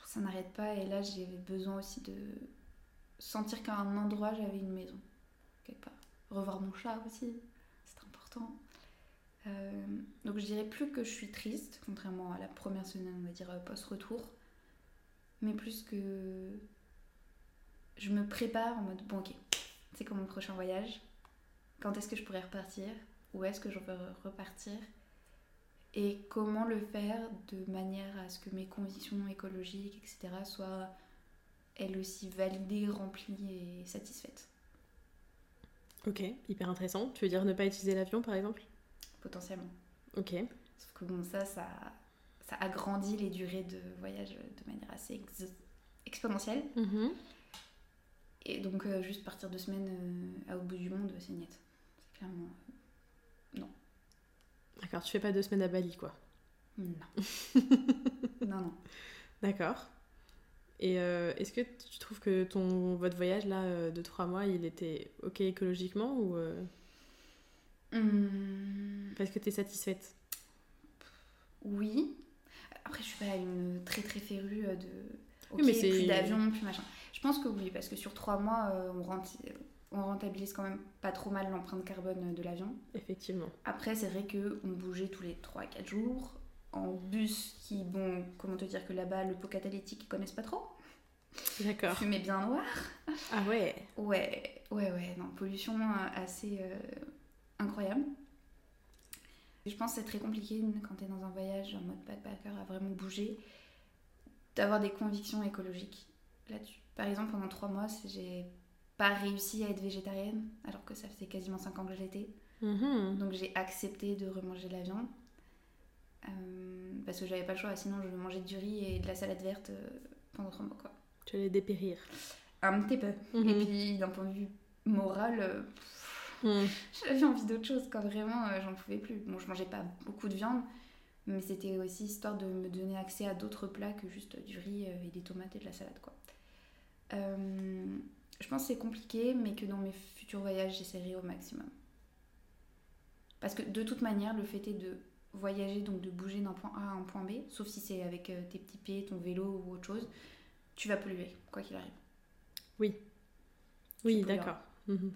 Speaker 2: ça n'arrête pas et là, j'ai besoin aussi de sentir qu'à un endroit, j'avais une maison, quelque part. Revoir mon chat aussi, c'est important. Euh, donc je dirais plus que je suis triste, contrairement à la première semaine, on va dire, euh, post-retour. Mais plus que je me prépare en mode, bon ok, c'est comme mon prochain voyage. Quand est-ce que je pourrais repartir Où est-ce que je veux repartir Et comment le faire de manière à ce que mes convictions écologiques, etc., soient elles aussi validées, remplies et satisfaites.
Speaker 1: Ok, hyper intéressant. Tu veux dire ne pas utiliser l'avion par exemple?
Speaker 2: Potentiellement.
Speaker 1: Ok.
Speaker 2: Sauf que bon, ça, ça, ça agrandit les durées de voyage de manière assez exponentielle.
Speaker 1: Mhm.
Speaker 2: Et donc, euh, juste partir deux semaines euh, à au bout du monde, c'est net. C'est clairement. Euh, non.
Speaker 1: D'accord, tu fais pas deux semaines à Bali, quoi?
Speaker 2: Non. non, non.
Speaker 1: D'accord. Et est-ce que tu trouves que ton, votre voyage là de trois mois, il était ok écologiquement ou
Speaker 2: Hmm.
Speaker 1: Parce que tu es satisfaite?
Speaker 2: Oui. Après, je suis pas une très très férue de. Ok, oui, mais plus d'avion, plus machin. Je pense que oui, parce que sur trois mois, euh, on, rentabilise quand même pas trop mal l'empreinte carbone de l'avion.
Speaker 1: Effectivement.
Speaker 2: Après, c'est vrai qu'on bougeait tous les 3-4 jours en bus qui, bon, comment te dire que là-bas, le pot catalytique, ils connaissent pas trop.
Speaker 1: D'accord.
Speaker 2: Fumée bien noir.
Speaker 1: Ah ouais
Speaker 2: Ouais, ouais, ouais. Non, pollution euh, assez euh, incroyable. Je pense que c'est très compliqué quand tu es dans un voyage en mode backpacker à vraiment bouger, d'avoir des convictions écologiques là-dessus. Par exemple, pendant trois mois, j'ai pas réussi à être végétarienne, alors que ça faisait quasiment cinq ans que j'étais.
Speaker 1: Mm-hmm.
Speaker 2: Donc j'ai accepté de remanger de la viande. Euh, parce que j'avais pas le choix, sinon je mangeais du riz et de la salade verte euh, pendant trois mois. Quoi.
Speaker 1: Tu allais dépérir.
Speaker 2: Un petit peu. Et puis d'un point de vue moral, euh,
Speaker 1: Hmm.
Speaker 2: J'avais envie d'autre chose quand vraiment j'en pouvais plus. Bon, je mangeais pas beaucoup de viande, mais c'était aussi histoire de me donner accès à d'autres plats que juste du riz et des tomates et de la salade, quoi. Euh, je pense que c'est compliqué, mais que dans mes futurs voyages, j'essaierai au maximum. Parce que de toute manière, le fait est de voyager, donc de bouger d'un point A à un point B, sauf si c'est avec tes petits pieds, ton vélo ou autre chose, tu vas polluer, quoi qu'il arrive.
Speaker 1: Oui. Oui, d'accord. Mhm.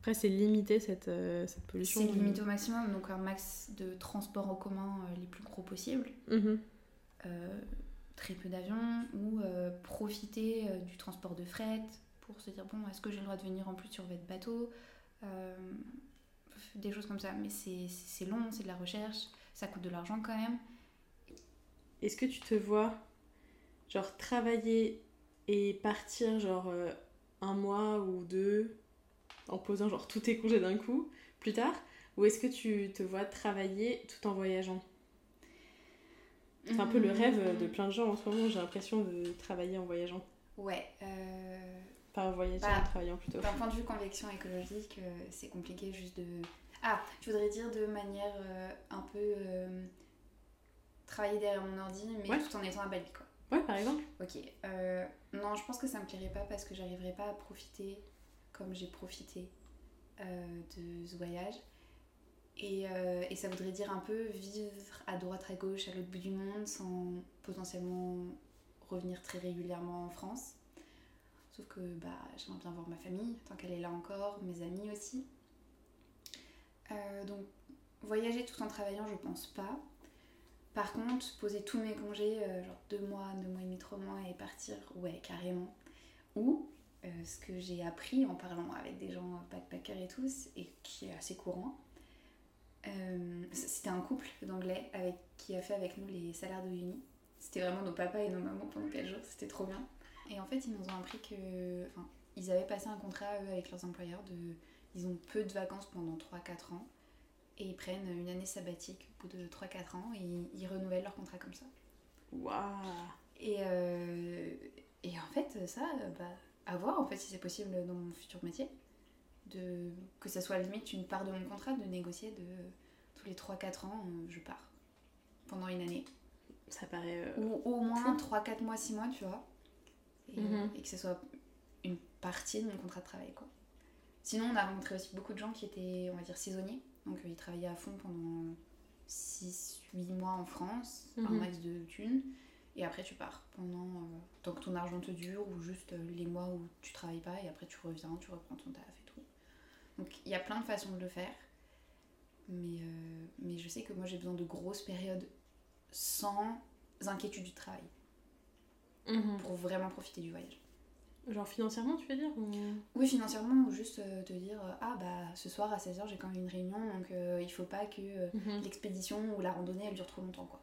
Speaker 1: Après, c'est limiter cette, euh, cette pollution.
Speaker 2: C'est limité au maximum, donc un max de transports en commun euh, les plus gros possibles.
Speaker 1: Mhm.
Speaker 2: Euh, très peu d'avions, ou profiter du transport de fret pour se dire bon, est-ce que j'ai le droit de venir en plus sur votre bateau? Des choses comme ça. Mais c'est long, c'est de la recherche, ça coûte de l'argent quand même.
Speaker 1: Est-ce que tu te vois, genre, travailler et partir, genre, un mois ou deux en posant genre tous tes congés d'un coup plus tard? Ou est-ce que tu te vois travailler tout en voyageant? C'est un peu le rêve de plein de gens en ce moment, j'ai l'impression de travailler en voyageant.
Speaker 2: Ouais. Euh...
Speaker 1: Pas en voyageant, en travaillant plutôt.
Speaker 2: D'un point de vue convection écologique, euh, c'est compliqué juste de... Ah, je voudrais dire de manière euh, un peu... Euh, travailler derrière mon ordi, mais tout en étant à Bali, quoi.
Speaker 1: Ouais, par exemple.
Speaker 2: Ok. non, je pense que ça me plairait pas parce que j'arriverais pas à profiter comme j'ai profité de ce voyage. Et, et, ça voudrait dire un peu vivre à droite, à gauche, à l'autre bout du monde, sans potentiellement revenir très régulièrement en France. Sauf que bah, j'aimerais bien voir ma famille, tant qu'elle est là encore, mes amis aussi. Euh, donc, voyager tout en travaillant, je pense pas. Par contre, poser tous mes congés, genre deux mois, deux mois et demi, trois mois, et partir, ouais, carrément. Ou euh, ce que j'ai appris en parlant avec des gens backpackers et tous, et qui est assez courant. Euh, c'était un couple d'anglais qui a fait avec nous les salaires de uni. C'était vraiment nos papas et nos mamans pendant 4 jours, c'était trop bien. Et en fait, ils nous ont appris que. Enfin, ils avaient passé un contrat eux avec leurs employeurs de. Ils ont peu de vacances pendant 3-4 ans et ils prennent une année sabbatique au bout de 3-4 ans et ils, renouvellent leur contrat comme ça.
Speaker 1: Waouh!
Speaker 2: Et, euh, et en fait, ça, bah, à voir en fait si c'est possible dans mon futur métier. De, que ça soit à limite une part de mon contrat, de négocier de tous les 3-4 ans, euh, je pars pendant une année.
Speaker 1: Ça paraît. Euh,
Speaker 2: Ou au moins 3-4 mois, 6 mois, tu vois. Et,
Speaker 1: Mhm.
Speaker 2: et que ce soit une partie de mon contrat de travail. Quoi. Sinon, on a rencontré aussi beaucoup de gens qui étaient, on va dire, saisonniers. Donc, euh, ils travaillaient à fond pendant 6-8 mois en France, un
Speaker 1: Mhm.
Speaker 2: max de thunes. Et après, tu pars pendant euh, tant que ton argent te dure ou juste euh, les mois où tu travailles pas. Et après, tu reviens, tu reprends ton taf et tout. Donc, il y a plein de façons de le faire. Mais, mais je sais que moi, j'ai besoin de grosses périodes sans inquiétude du travail
Speaker 1: Mhm.
Speaker 2: pour vraiment profiter du voyage.
Speaker 1: Genre financièrement, tu veux dire ou...
Speaker 2: Oui, financièrement, ou juste euh, te dire euh, Ah, bah ce soir à 16h, j'ai quand même une réunion, donc euh, il faut pas que
Speaker 1: Mhm.
Speaker 2: l'expédition ou la randonnée elle dure trop longtemps. quoi.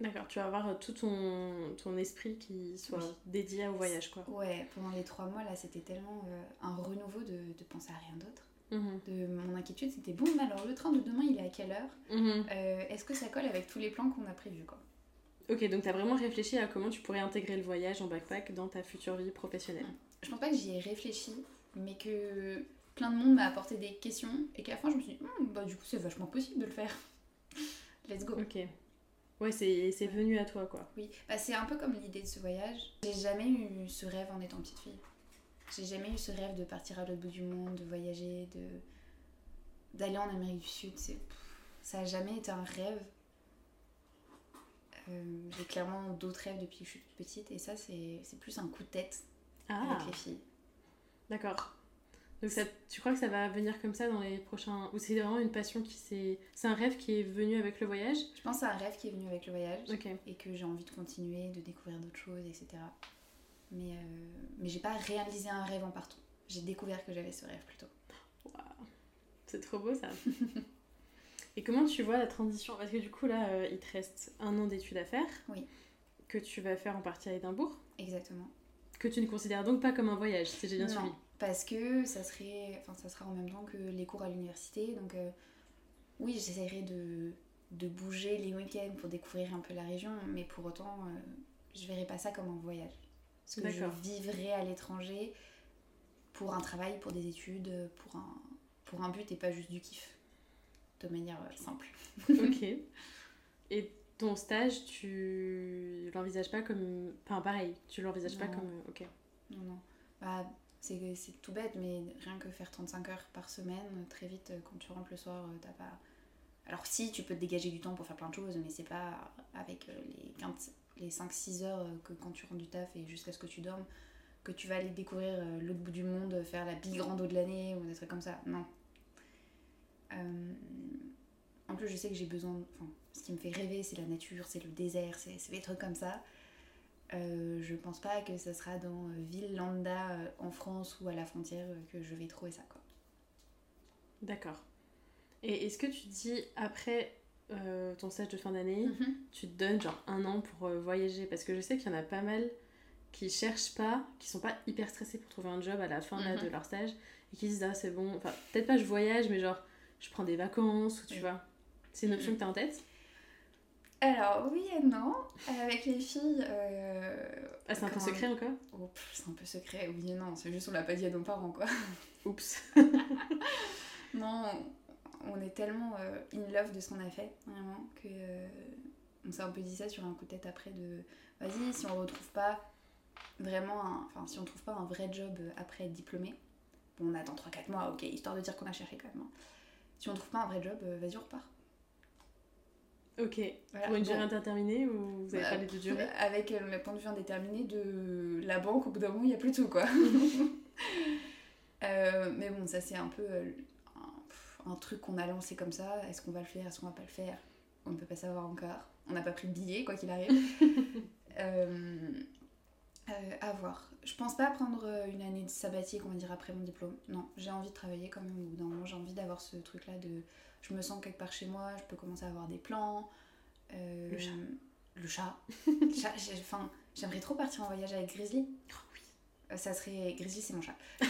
Speaker 1: D'accord, tu vas avoir tout ton, ton esprit qui soit
Speaker 2: Oui.
Speaker 1: dédié au voyage, quoi.
Speaker 2: Ouais, pendant les trois mois là, c'était tellement un renouveau de, de penser à rien d'autre.
Speaker 1: Mhm.
Speaker 2: De mon inquiétude, c'était bon, mais alors le train de demain il est à quelle heure? Est-ce que ça colle avec tous les plans qu'on a prévus quoi?
Speaker 1: Ok, donc t'as vraiment réfléchi à comment tu pourrais intégrer le voyage en backpack dans ta future vie professionnelle.
Speaker 2: Je pense pas que j'y ai réfléchi, mais que plein de monde m'a apporté des questions et qu'à la fin je me suis dit Hmm, bah du coup c'est vachement possible de le faire. Let's go.
Speaker 1: Ok. Ouais, c'est venu à toi, quoi.
Speaker 2: Oui, bah, c'est un peu comme l'idée de ce voyage. J'ai jamais eu ce rêve en étant petite fille. J'ai jamais eu ce rêve de partir à l'autre bout du monde, de voyager, de d'aller en Amérique du Sud. Ça a jamais été un rêve. Euh, j'ai clairement d'autres rêves depuis que je suis toute petite et ça c'est c'est plus un coup de tête
Speaker 1: Ah,
Speaker 2: avec les filles.
Speaker 1: d'accord. Donc ça, tu crois que ça va venir comme ça dans les prochains... Ou c'est vraiment une passion qui s'est... C'est un rêve qui est venu avec le voyage?
Speaker 2: Je pense que c'est un rêve qui est venu avec le voyage et que j'ai envie de continuer, de découvrir d'autres choses, etc. Mais, euh, mais j'ai pas réalisé un rêve en partant. J'ai découvert que j'avais ce rêve plutôt.
Speaker 1: Waouh. C'est trop beau ça. Et comment tu vois la transition? Parce que du coup là, euh, il te reste un an d'études à faire.
Speaker 2: Oui.
Speaker 1: Que tu vas faire en partie à Édimbourg.
Speaker 2: Exactement.
Speaker 1: Que tu ne considères donc pas comme un voyage, si j'ai bien
Speaker 2: Non.
Speaker 1: suivi.
Speaker 2: Parce que ça serait, enfin, ça sera en même temps que les cours à l'université. Donc, euh, oui, j'essaierai de, de bouger les week-ends pour découvrir un peu la région, mais pour autant, euh, je verrai pas ça comme un voyage. Parce que je vivrai à l'étranger pour un travail, pour des études, pour un, pour un but et pas juste du kiff. De manière euh, simple.
Speaker 1: ok. Et ton stage, tu l'envisages pas comme. Enfin, pareil, tu l'envisages pas comme. Ok.
Speaker 2: Non, non. Bah, c'est c'est tout bête, mais rien que faire 35 heures par semaine, très vite, euh, quand tu rentres le soir, euh, t'as pas. Alors, si, tu peux te dégager du temps pour faire plein de choses, mais c'est pas avec euh, les, 15 les 5-6 heures euh, que quand tu rentres du taf et jusqu'à ce que tu dormes, que tu vas aller découvrir euh, l'autre bout du monde, faire la big rando de l'année ou des trucs comme ça. Non. Euh, En plus, je sais que j'ai besoin. Enfin, ce qui me fait rêver, c'est la nature, c'est le désert, c'est des trucs comme ça. Euh, je pense pas que ça sera dans euh, ville lambda en France ou à la frontière que je vais trouver ça quoi.
Speaker 1: D'accord. Et est-ce que tu dis après euh, ton stage de fin d'année, tu te donnes genre un an pour euh, voyager? Parce que je sais qu'il y en a pas mal qui cherchent pas, qui sont pas hyper stressés pour trouver un job à la fin là,
Speaker 2: Mhm.
Speaker 1: de leur stage et qui disent ah c'est bon, enfin peut-être pas je voyage mais genre je prends des vacances ou tu
Speaker 2: Oui.
Speaker 1: vois. C'est une option que t'as en tête?
Speaker 2: Alors oui et non. Avec les filles. euh,
Speaker 1: Ah c'est un peu secret encore?
Speaker 2: Oh, c'est un peu secret, oui et non. C'est juste on l'a pas dit à nos parents quoi.
Speaker 1: Oups.
Speaker 2: non, on est tellement euh, in love de ce qu'on a fait vraiment que euh, on s'est un peu dit ça sur un coup de tête après de vas-y si on retrouve pas vraiment un, enfin si on trouve pas un vrai job euh, après être diplômé. Bon, on attend 3-4 mois, ok, histoire de dire qu'on a cherché quand même. hein. Si on trouve pas un vrai job, euh, vas-y, on repart.
Speaker 1: Ok.
Speaker 2: Voilà.
Speaker 1: Pour une
Speaker 2: Bon.
Speaker 1: durée indéterminée ou vous avez
Speaker 2: Bah,
Speaker 1: parlé de durée
Speaker 2: Avec euh, le point de vue indéterminé de la banque, au bout d'un moment, il n'y a plus tout, quoi. Euh, mais bon, ça, c'est un peu euh, un, truc qu'on a lancé comme ça. Est-ce qu'on va le faire? Est-ce qu'on va pas le faire? On ne peut pas savoir encore. On n'a pas pris de billet, quoi qu'il arrive. Euh, euh, à voir. Je pense pas prendre euh, une année de sabbatique, on va dire, après mon diplôme. Non, j'ai envie de travailler quand même au bout d'un moment. J'ai envie d'avoir ce truc-là de... Je me sens quelque part chez moi, je peux commencer à avoir des plans. Euh,
Speaker 1: Le chat.
Speaker 2: Le chat. Enfin, j'aimerais trop partir en voyage avec Grizzly. Euh, Ça serait... Grizzly, c'est mon chat.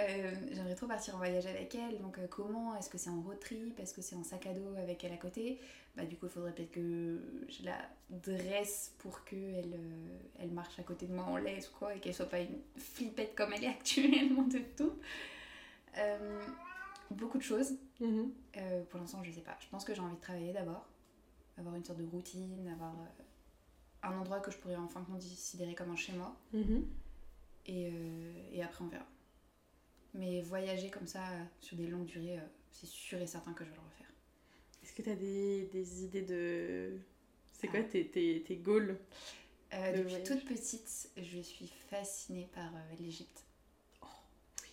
Speaker 2: Euh, j'aimerais trop partir en voyage avec elle. Donc euh, comment? Est-ce que c'est en road trip? Est-ce que c'est en sac à dos avec elle à côté? Bah du coup, il faudrait peut-être que je la dresse pour qu'elle euh, elle marche à côté de moi en laisse ou quoi et qu'elle soit pas une flippette comme elle est actuellement de tout. Euh, beaucoup de choses.
Speaker 1: Mhm.
Speaker 2: Pour l'instant, je sais pas. Je pense que j'ai envie de travailler d'abord. Avoir une sorte de routine, avoir... un endroit que je pourrais enfin considérer comme un chez moi.
Speaker 1: Mhm.
Speaker 2: Et, et après, on verra. Mais voyager comme ça sur des longues durées, euh, c'est sûr et certain que je vais le refaire.
Speaker 1: Est-ce que tu as des, des idées de. C'est
Speaker 2: Ah.
Speaker 1: quoi tes, tes, tes goals
Speaker 2: Euh, depuis
Speaker 1: voyage.
Speaker 2: toute petite, je suis fascinée par euh, l'Égypte.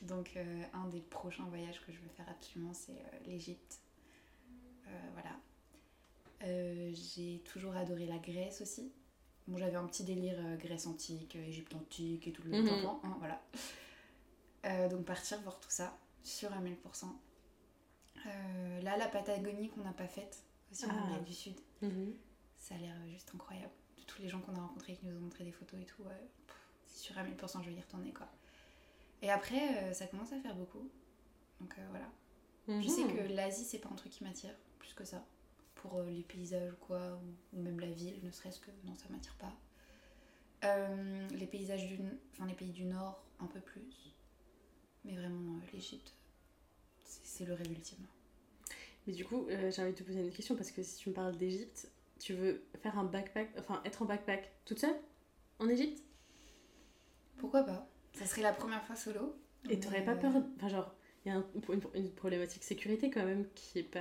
Speaker 2: Donc, euh, un des prochains voyages que je veux faire absolument, c'est euh, l'Égypte. Euh, voilà. Euh, J'ai toujours adoré la Grèce aussi. Bon, j'avais un petit délire euh, Grèce antique, euh, Égypte antique et tout le
Speaker 1: Mhm.
Speaker 2: temps, hein, voilà. Euh, donc, partir voir tout ça, sûr à 1000%. Euh, là, la Patagonie qu'on n'a pas faite, aussi en
Speaker 1: Ah.
Speaker 2: Amérique du Sud.
Speaker 1: Mhm.
Speaker 2: Ça a l'air juste incroyable. De tous les gens qu'on a rencontrés qui nous ont montré des photos et tout, ouais, c'est sûr à 1000% je vais y retourner quoi. Et après, euh, ça commence à faire beaucoup. Donc euh, voilà. Je sais
Speaker 1: Mhm.
Speaker 2: que l'Asie, c'est pas un truc qui m'attire plus que ça. Pour les paysages ou quoi, ou, même la ville, ne serait-ce que non, ça m'attire pas. Les paysages du, enfin les pays du Nord, un peu plus. Mais vraiment, euh, l'Égypte, c'est le rêve ultime.
Speaker 1: Mais du coup, euh, j'ai envie de te poser une question parce que si tu me parles d'Égypte, tu veux faire un backpack, enfin être en backpack toute seule en Égypte?
Speaker 2: Pourquoi pas? Ça serait la première fois solo.
Speaker 1: Et t'aurais
Speaker 2: mais,
Speaker 1: pas
Speaker 2: euh,
Speaker 1: peur. Enfin, genre, il y a un- une, une problématique sécurité quand même qui est pas.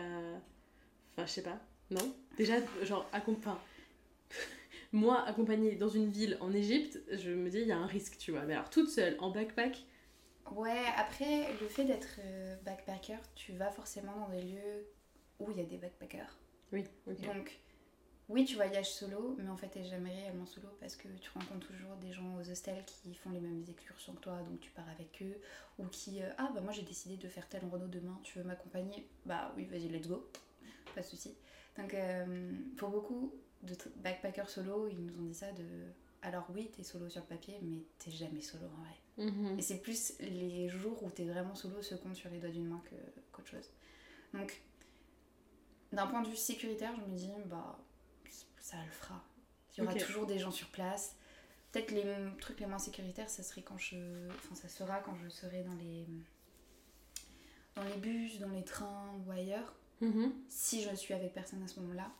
Speaker 1: Enfin, je sais pas. Non? Déjà, genre, moi, accompagnée dans une ville en Égypte, je me dis, il y a un risque, tu vois. Mais alors, toute seule, en backpack,
Speaker 2: Ouais, après, le fait d'être euh, backpacker, tu vas forcément dans des lieux où il y a des backpackers.
Speaker 1: oui, ok.
Speaker 2: Donc, oui, tu voyages solo, mais en fait, t'es jamais réellement solo parce que tu rencontres toujours des gens aux hostels qui font les mêmes excursions que toi, donc tu pars avec eux, ou qui, euh, ah bah moi j'ai décidé de faire tel Renault demain, tu veux m'accompagner? Bah oui, vas-y, let's go, pas de souci. Donc, euh, pour beaucoup de backpackers solo, ils nous ont dit ça de. Alors oui, t'es solo sur le papier, mais t'es jamais solo en vrai.
Speaker 1: Mhm.
Speaker 2: Et c'est plus les jours où t'es vraiment solo se comptent sur les doigts d'une main qu'autre chose. Donc, d'un point de vue sécuritaire, je me dis, bah, ça le fera. Il y aura toujours des gens sur place. Peut-être les trucs les moins sécuritaires, ça serait quand je. Enfin, ça sera quand je serai dans les. dans les bus, dans les trains ou ailleurs.
Speaker 1: Mhm.
Speaker 2: Si je suis avec personne à ce moment-là.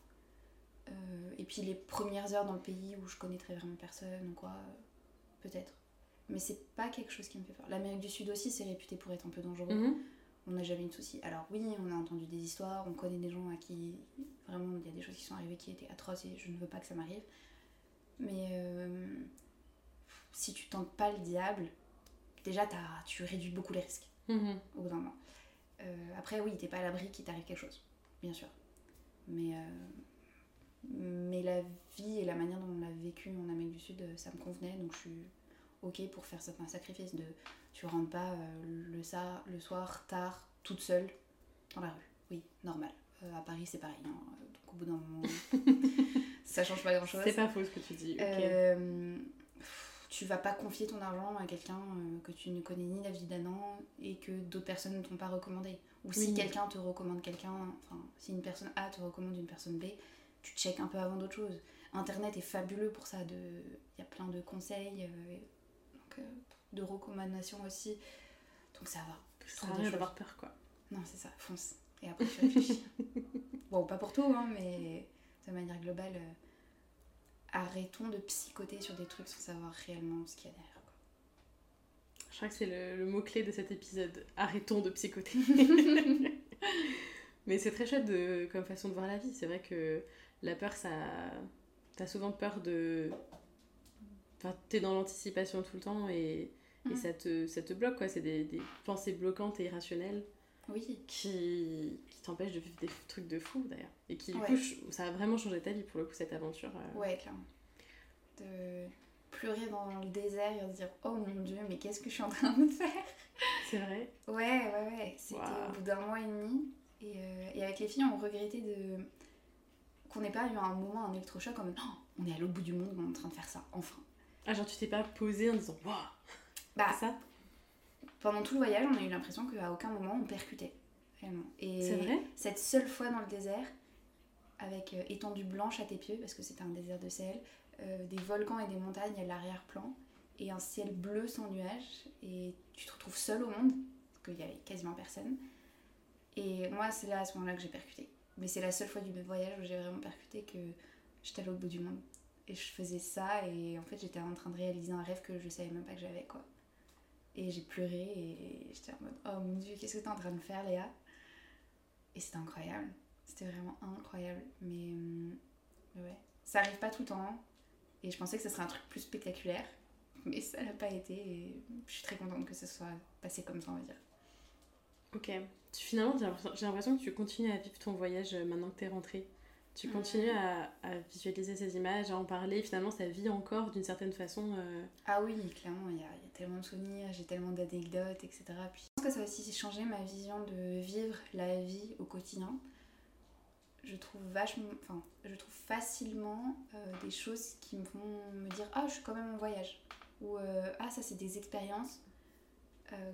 Speaker 2: Euh, et puis les premières heures dans le pays où je connaîtrai vraiment personne ou quoi, euh, peut-être. Mais c'est pas quelque chose qui me fait peur. L'Amérique du Sud aussi, c'est réputé pour être un peu dangereux.
Speaker 1: Mhm.
Speaker 2: On n'a jamais eu de soucis. Alors oui, on a entendu des histoires, on connaît des gens à qui vraiment il y a des choses qui sont arrivées qui étaient atroces et je ne veux pas que ça m'arrive. Mais euh, si tu tentes pas le diable, déjà t'as- tu réduis beaucoup les risques
Speaker 1: Mhm.
Speaker 2: au bout d'un moment. Euh, après, oui, t'es pas à l'abri qu'il t'arrive quelque chose, bien sûr. Mais, euh, mais la vie et la manière dont on l'a vécu en Amérique du Sud, ça me convenait, donc je suis ok pour faire certains sacrifices. De, tu rentres pas euh, le, ça, le soir, tard, toute seule, dans la rue. Oui, normal. Euh, à Paris, c'est pareil. hein. Donc au bout d'un moment, ça change pas grand chose.
Speaker 1: C'est pas faux ce que tu dis. ok.
Speaker 2: Euh, tu vas pas confier ton argent à quelqu'un que tu ne connais ni la vie d'Adam et que d'autres personnes ne t'ont pas recommandé. Ou si
Speaker 1: Oui.
Speaker 2: quelqu'un te recommande quelqu'un, enfin, si une personne A te recommande une personne B, tu checkes un peu avant d'autres choses. Internet est fabuleux pour ça. de- Il y a plein de conseils, euh, donc, de recommandations aussi. Donc ça va.
Speaker 1: Ça rien
Speaker 2: choses.
Speaker 1: d'avoir peur, quoi.
Speaker 2: Non, c'est ça, fonce. Et après, tu réfléchis. bon, pas pour tout, hein, mais de manière globale, euh, arrêtons de psychoter sur des trucs sans savoir réellement ce qu'il y a derrière. quoi.
Speaker 1: Je crois que c'est le, le mot-clé de cet épisode. Arrêtons de psychoter. Mais c'est très chouette de, comme façon de voir la vie. C'est vrai que la peur, ça. T'as souvent peur de. Enfin, t'es dans l'anticipation tout le temps et, et
Speaker 2: Mhm.
Speaker 1: ça, te, ça te bloque, quoi. C'est des, des pensées bloquantes et irrationnelles
Speaker 2: Oui,
Speaker 1: qui, qui t'empêchent de vivre des trucs de fou, d'ailleurs. Et qui, du
Speaker 2: Ouais.
Speaker 1: coup, ça a vraiment changé ta vie, pour le coup, cette aventure. euh.
Speaker 2: ouais, clairement. De pleurer dans le désert et se dire Oh mon dieu, mais qu'est-ce que je suis en train de faire?
Speaker 1: C'est vrai
Speaker 2: Ouais, ouais, ouais. C'était au bout d'un mois et demi. Et, euh, et avec les filles, on regrettait de qu'on n'ait pas eu un moment, un électrochoc mode Oh, on est à l'autre bout du monde, on est en train de faire ça, enfin.
Speaker 1: Ah, genre, tu t'es pas posé en disant Waouh
Speaker 2: Bah,
Speaker 1: ça?
Speaker 2: pendant tout le voyage, on a eu l'impression qu'à aucun moment on percutait. Réellement. Et
Speaker 1: C'est vrai?
Speaker 2: cette seule fois dans le désert, avec euh, étendue blanche à tes pieds, parce que c'était un désert de sel, euh, des volcans et des montagnes à l'arrière-plan, et un ciel bleu sans nuages, et tu te retrouves seul au monde, parce qu'il y avait quasiment personne. Et moi, c'est là à ce moment-là que j'ai percuté. Mais c'est la seule fois du voyage où j'ai vraiment percuté que j'étais à l'autre bout du monde. Et je faisais ça et en fait j'étais en train de réaliser un rêve que je savais même pas que j'avais quoi. Et j'ai pleuré et j'étais en mode oh mon dieu qu'est-ce que t'es en train de faire Léa? Et c'était incroyable, c'était vraiment incroyable. Mais hum, ouais, ça arrive pas tout le temps et je pensais que ce serait un truc plus spectaculaire mais ça l'a pas été et je suis très contente que ce soit passé comme ça on va dire.
Speaker 1: Ok, finalement j'ai l'impression que tu continues à vivre ton voyage euh, maintenant que t'es rentrée. Tu continues à, visualiser ces images, à en parler. Finalement, ça vit encore d'une certaine façon. Euh.
Speaker 2: Ah oui, clairement, il y, a, tellement de souvenirs, j'ai tellement d'anecdotes, etc. Puis, je pense que ça a aussi changé ma vision de vivre la vie au quotidien. Je trouve vachement, enfin, je trouve facilement euh, des choses qui me font me dire ah, je suis quand même en voyage ou euh, ah, ça c'est des expériences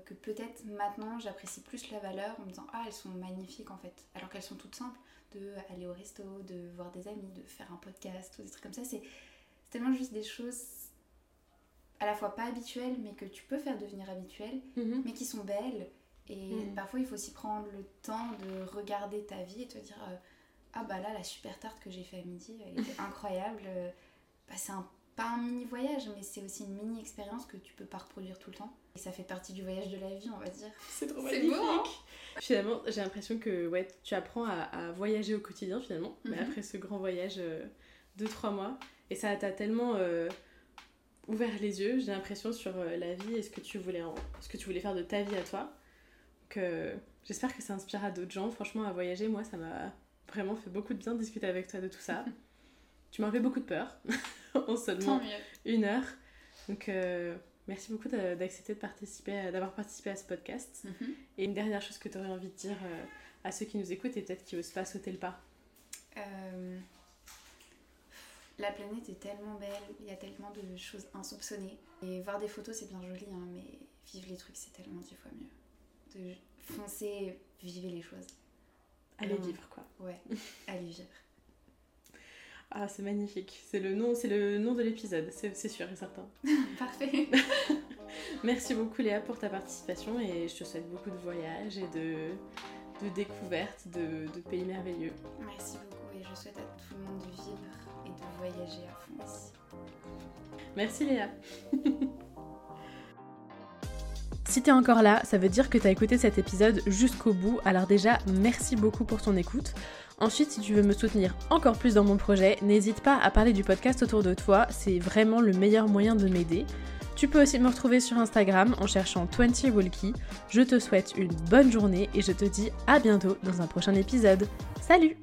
Speaker 2: que peut-être maintenant j'apprécie plus la valeur en me disant ah, elles sont magnifiques en fait, alors qu'elles sont toutes simples de aller au resto, de voir des amis, de faire un podcast, ou des trucs comme ça. C'est tellement juste des choses à la fois pas habituelles, mais que tu peux faire devenir habituelles, mhm. mais qui sont belles. Et mhm. parfois, il faut aussi prendre le temps de regarder ta vie et te dire euh, Ah bah là, la super tarte que j'ai fait à midi, elle était incroyable. Bah, c'est un pas un mini voyage, mais c'est aussi une mini expérience que tu peux pas reproduire tout le temps. Et ça fait partie du voyage de la vie, on va dire.
Speaker 1: C'est trop magnifique. Beau, hein finalement, j'ai l'impression que ouais, tu apprends à, voyager au quotidien finalement, mais mhm. après ce grand voyage euh, de trois mois, et ça t'a tellement euh, ouvert les yeux, j'ai l'impression sur euh, la vie et ce que tu voulais ce que tu voulais faire de ta vie à toi. Que j'espère que ça inspirera d'autres gens. Franchement, à voyager, moi, ça m'a vraiment fait beaucoup de bien de discuter avec toi de tout ça. tu m'as fait beaucoup de peur en seulement une heure. Donc Merci beaucoup d'accepter de participer, d'avoir participé à ce podcast. Mhm. Et une dernière chose que tu aurais envie de dire euh, à ceux qui nous écoutent et peut-être qui n'osent pas sauter le pas euh,
Speaker 2: La planète est tellement belle, il y a tellement de choses insoupçonnées. Et voir des photos, c'est bien joli, hein, mais vivre les trucs, c'est tellement dix fois mieux. De foncer, vivre les choses.
Speaker 1: Allez vivre, quoi.
Speaker 2: Ouais, allez vivre.
Speaker 1: Ah, c'est magnifique. C'est le nom, c'est le nom de l'épisode, c'est sûr et certain.
Speaker 2: Parfait.
Speaker 1: Merci beaucoup Léa pour ta participation et je te souhaite beaucoup de voyages et de, de découvertes de, de pays merveilleux.
Speaker 2: Merci beaucoup et je souhaite à tout le monde de vivre et de voyager à fond aussi.
Speaker 1: Merci Léa. Si t'es encore là, ça veut dire que t'as écouté cet épisode jusqu'au bout, alors déjà merci beaucoup pour ton écoute. Ensuite, si tu veux me soutenir encore plus dans mon projet, n'hésite pas à parler du podcast autour de toi, c'est vraiment le meilleur moyen de m'aider. Tu peux aussi me retrouver sur Instagram en cherchant 20 Walkie. Je te souhaite une bonne journée et je te dis à bientôt dans un prochain épisode. Salut